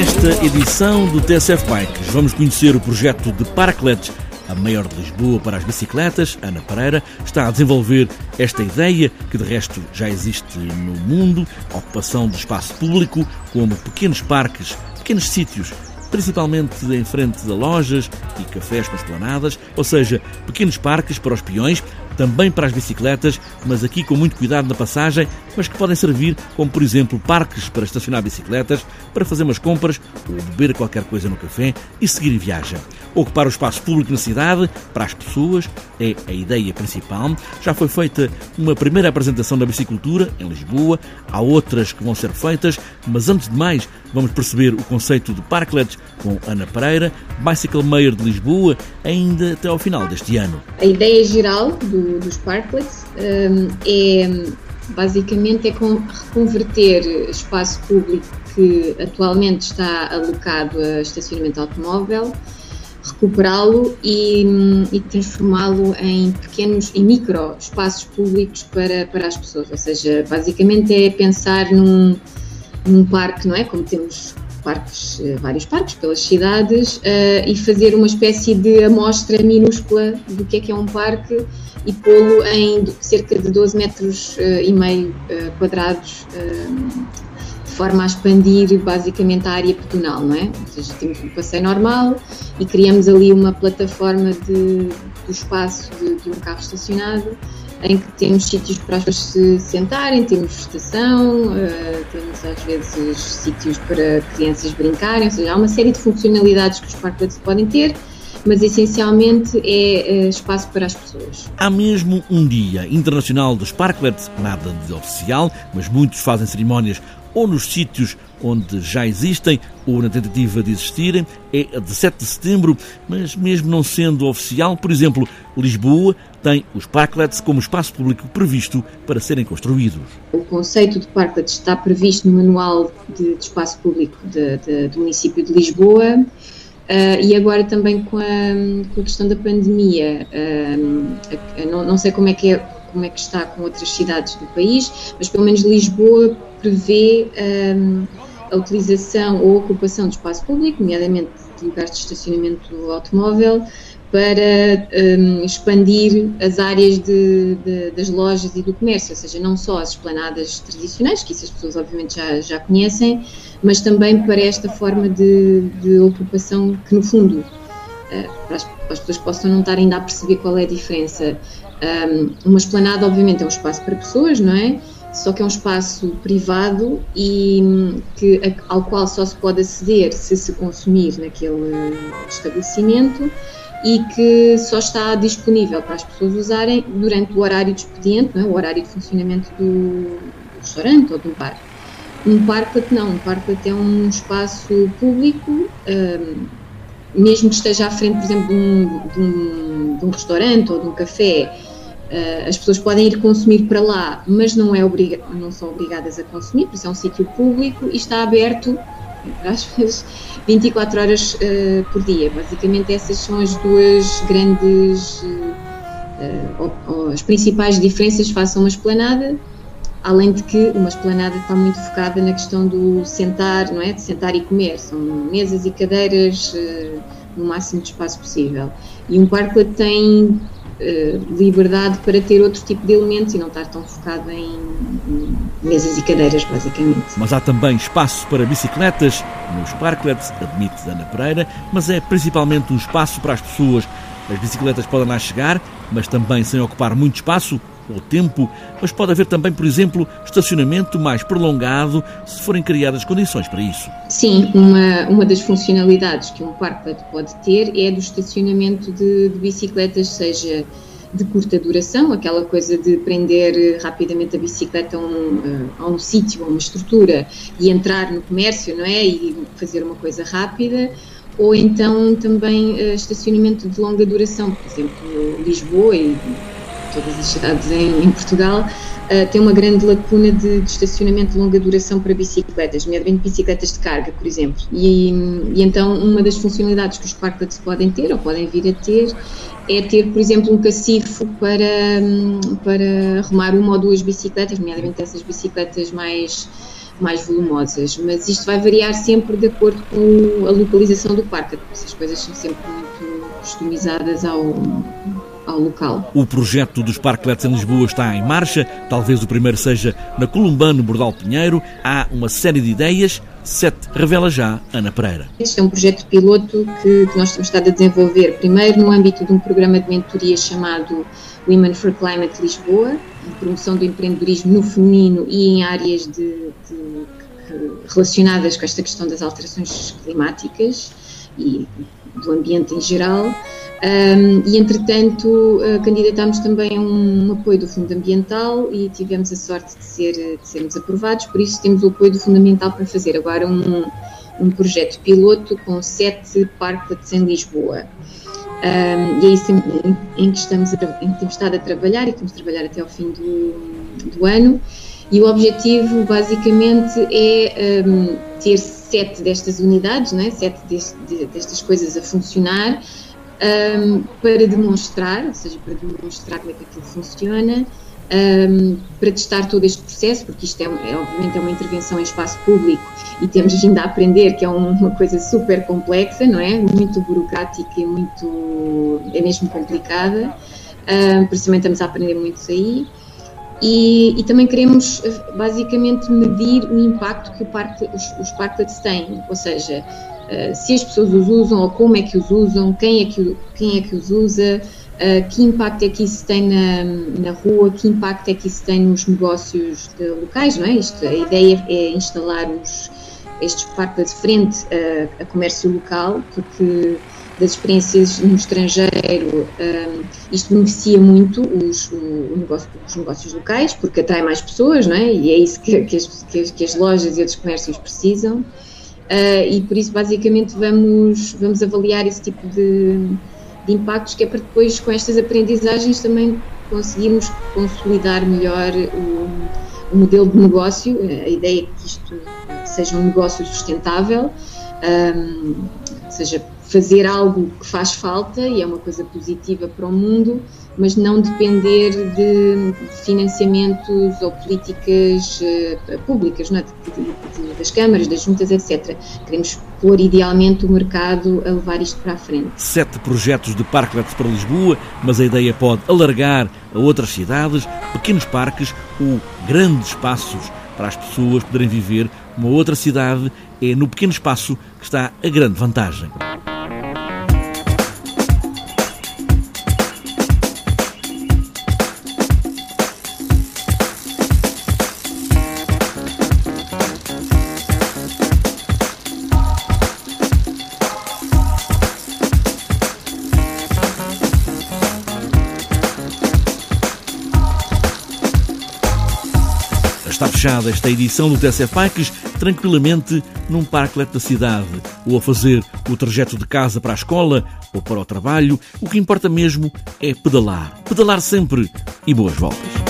edição do TSF Bikes vamos conhecer o projeto de Paracletes, a maior de Lisboa para as bicicletas. Ana Pereira está a desenvolver esta ideia, que de resto já existe no mundo, a ocupação do espaço público, como pequenos parques, pequenos sítios principalmente em frente a lojas e cafés com esplanadas, ou seja, pequenos parques para os peões, também para as bicicletas, mas aqui com muito cuidado na passagem, mas que podem servir como, por exemplo, parques para estacionar bicicletas, para fazer umas compras ou beber qualquer coisa no café e seguir viagem. Ocupar o espaço público na cidade, para as pessoas, é a ideia principal. Já foi feita uma primeira apresentação da bicicultura em Lisboa, há outras que vão ser feitas, mas antes de mais, vamos perceber o conceito de parklets com Ana Pereira, Bicycle Mayor de Lisboa, ainda até ao final deste ano. A ideia geral do dos parklets um, é basicamente é reconverter espaço público que atualmente está alocado a estacionamento automóvel, recuperá-lo e, e transformá-lo em pequenos, em micro espaços públicos para, para as pessoas. Ou seja, basicamente é pensar num, num parque, não é? Como temos parques, eh, vários parques pelas cidades uh, e fazer uma espécie de amostra minúscula do que é que é um parque e pô-lo em cerca de 12 metros uh, e meio uh, quadrados de forma a expandir basicamente a área pedonal, não é? Ou seja, temos um passeio normal e criamos ali uma plataforma de, do espaço de, de um carro estacionado em que temos sítios para as pessoas se sentarem, temos estação, uh, temos às vezes sítios para crianças brincarem, ou seja, há uma série de funcionalidades que os parklets podem ter, mas essencialmente é uh, espaço para as pessoas. Há mesmo um dia internacional dos parklets, nada de oficial, mas muitos fazem cerimónias ou nos sítios onde já existem ou na tentativa de existirem, é a de 7 de setembro, mas mesmo não sendo oficial, por exemplo, Lisboa tem os parklets como espaço público previsto para serem construídos. O conceito de parklet está previsto no Manual de, de Espaço Público de, de, do município de Lisboa. Uh, e agora também com a, com a questão da pandemia, uh, não, não, sei como é que é como é que está com outras cidades do país, mas pelo menos Lisboa prevê a utilização ou ocupação do espaço público, nomeadamente de lugares de estacionamento automóvel, para um, expandir as áreas de, de, das lojas e do comércio, ou seja, não só as esplanadas tradicionais, que isso as pessoas obviamente já, já conhecem, mas também para esta forma de, de ocupação que, no fundo, uh, para, as, para as pessoas possam não estar ainda a perceber qual é a diferença. Um, uma esplanada, obviamente, é um espaço para pessoas, não é? só que é um espaço privado e hum, que, ao qual só se pode aceder se se consumir naquele estabelecimento e que só está disponível para as pessoas usarem durante o horário de expediente, é? o horário de funcionamento do restaurante ou do bar. Um parklet não, um parklet é um espaço público, um, mesmo que esteja à frente, por exemplo, de um, de um, de um restaurante ou de um café, Uh, as pessoas podem ir consumir para lá, mas não, é obriga não são obrigadas a consumir, porque é um sítio público e está aberto, aspas, 24 horas uh, por dia. Basicamente, essas são as duas grandes, uh, as principais diferenças face a uma esplanada, além de que uma esplanada está muito focada na questão do sentar, não é? De sentar e comer. São mesas e cadeiras no máximo de espaço possível. E um parque tem eh, liberdade para ter outro tipo de elementos e não estar tão focado em, em mesas e cadeiras, basicamente. Mas há também espaço para bicicletas nos parklets, admite Ana Pereira, mas é principalmente um espaço para as pessoas. As bicicletas podem lá chegar, mas também sem ocupar muito espaço, ou tempo, mas pode haver também, por exemplo, estacionamento mais prolongado se forem criadas condições para isso. Sim, uma, uma das funcionalidades que um parque pode ter é do estacionamento de, de bicicletas, seja de curta duração, aquela coisa de prender rapidamente a bicicleta a um, a um sítio, a uma estrutura e entrar no comércio, não é? E fazer uma coisa rápida, ou então também uh, estacionamento de longa duração, por exemplo, Lisboa e todas as cidades em, em Portugal, uh, tem uma grande lacuna de, de, estacionamento de longa duração para bicicletas, nomeadamente bicicletas de carga, por exemplo. E, e então, uma das funcionalidades que os parklets podem ter, ou podem vir a ter, é ter, por exemplo, um cacifo para, para arrumar uma ou duas bicicletas, nomeadamente essas bicicletas mais mais volumosas, mas isto vai variar sempre de acordo com a localização do parque, essas coisas são sempre muito customizadas ao, ao local. O projeto dos parklets em Lisboa está em marcha, talvez o primeiro seja na Columbano Bordal Pinheiro. Há uma série de ideias, sete revela já Ana Pereira. Este é um projeto piloto que, que nós temos estado a desenvolver, primeiro no âmbito de um programa de mentoria chamado Women for Climate Lisboa, de promoção do empreendedorismo no feminino e em áreas de, de, relacionadas com esta questão das alterações climáticas e do ambiente em geral. Um, e, entretanto, uh, candidatámos também a um, um, apoio do Fundo Ambiental e tivemos a sorte de, ser, de sermos aprovados, por isso temos o apoio do Fundamental para fazer agora um, um projeto piloto com sete parklets em Lisboa. Um, e é isso em, em, que estamos a, em que temos estado a trabalhar e que vamos trabalhar até ao fim do, do ano. E o objetivo, basicamente, é ter sete destas unidades, né? sete deste, destas coisas a funcionar, um, para demonstrar, ou seja, para demonstrar como é que aquilo funciona, um, para testar todo este processo, porque isto é, é, obviamente é uma intervenção em espaço público e temos ainda a aprender que é uma coisa super complexa, não é? Muito burocrática e muito, é mesmo complicada, um, por estamos a aprender muito aí. E, e, também queremos basicamente medir o impacto que parque, os, os parklets têm, ou seja, uh, se as pessoas os usam ou como é que os usam, quem é que, quem é que os usa, uh, que impacto é que isso tem na, na rua, que impacto é que isso tem nos negócios locais, não é? Isto, a ideia é instalar os, estes parklets frente a, a comércio local, porque das experiências no estrangeiro, um, isto beneficia muito os, negócio, os negócios locais, porque atrai mais pessoas, não é? E é isso que, que, as, que as, lojas e outros comércios precisam. Uh, e por isso, basicamente, vamos, vamos avaliar esse tipo de, de impactos, que é para depois, com estas aprendizagens, também conseguirmos consolidar melhor o, o modelo de negócio. A ideia é que isto seja um negócio sustentável, um, seja fazer algo que faz falta e é uma coisa positiva para o mundo, mas não depender de financiamentos ou políticas uh, públicas, é? das câmaras, das juntas, etc. Queremos pôr idealmente o mercado a levar isto para a frente. Sete projetos de parklets para Lisboa, mas a ideia pode alargar a outras cidades, pequenos parques ou grandes espaços para as pessoas poderem viver uma outra cidade. É no pequeno espaço que está a grande vantagem. Está fechada esta edição do TSF Bikes tranquilamente num parklet da cidade, ou a fazer o trajeto de casa para a escola ou para o trabalho. O que importa mesmo é pedalar. Pedalar sempre e boas voltas.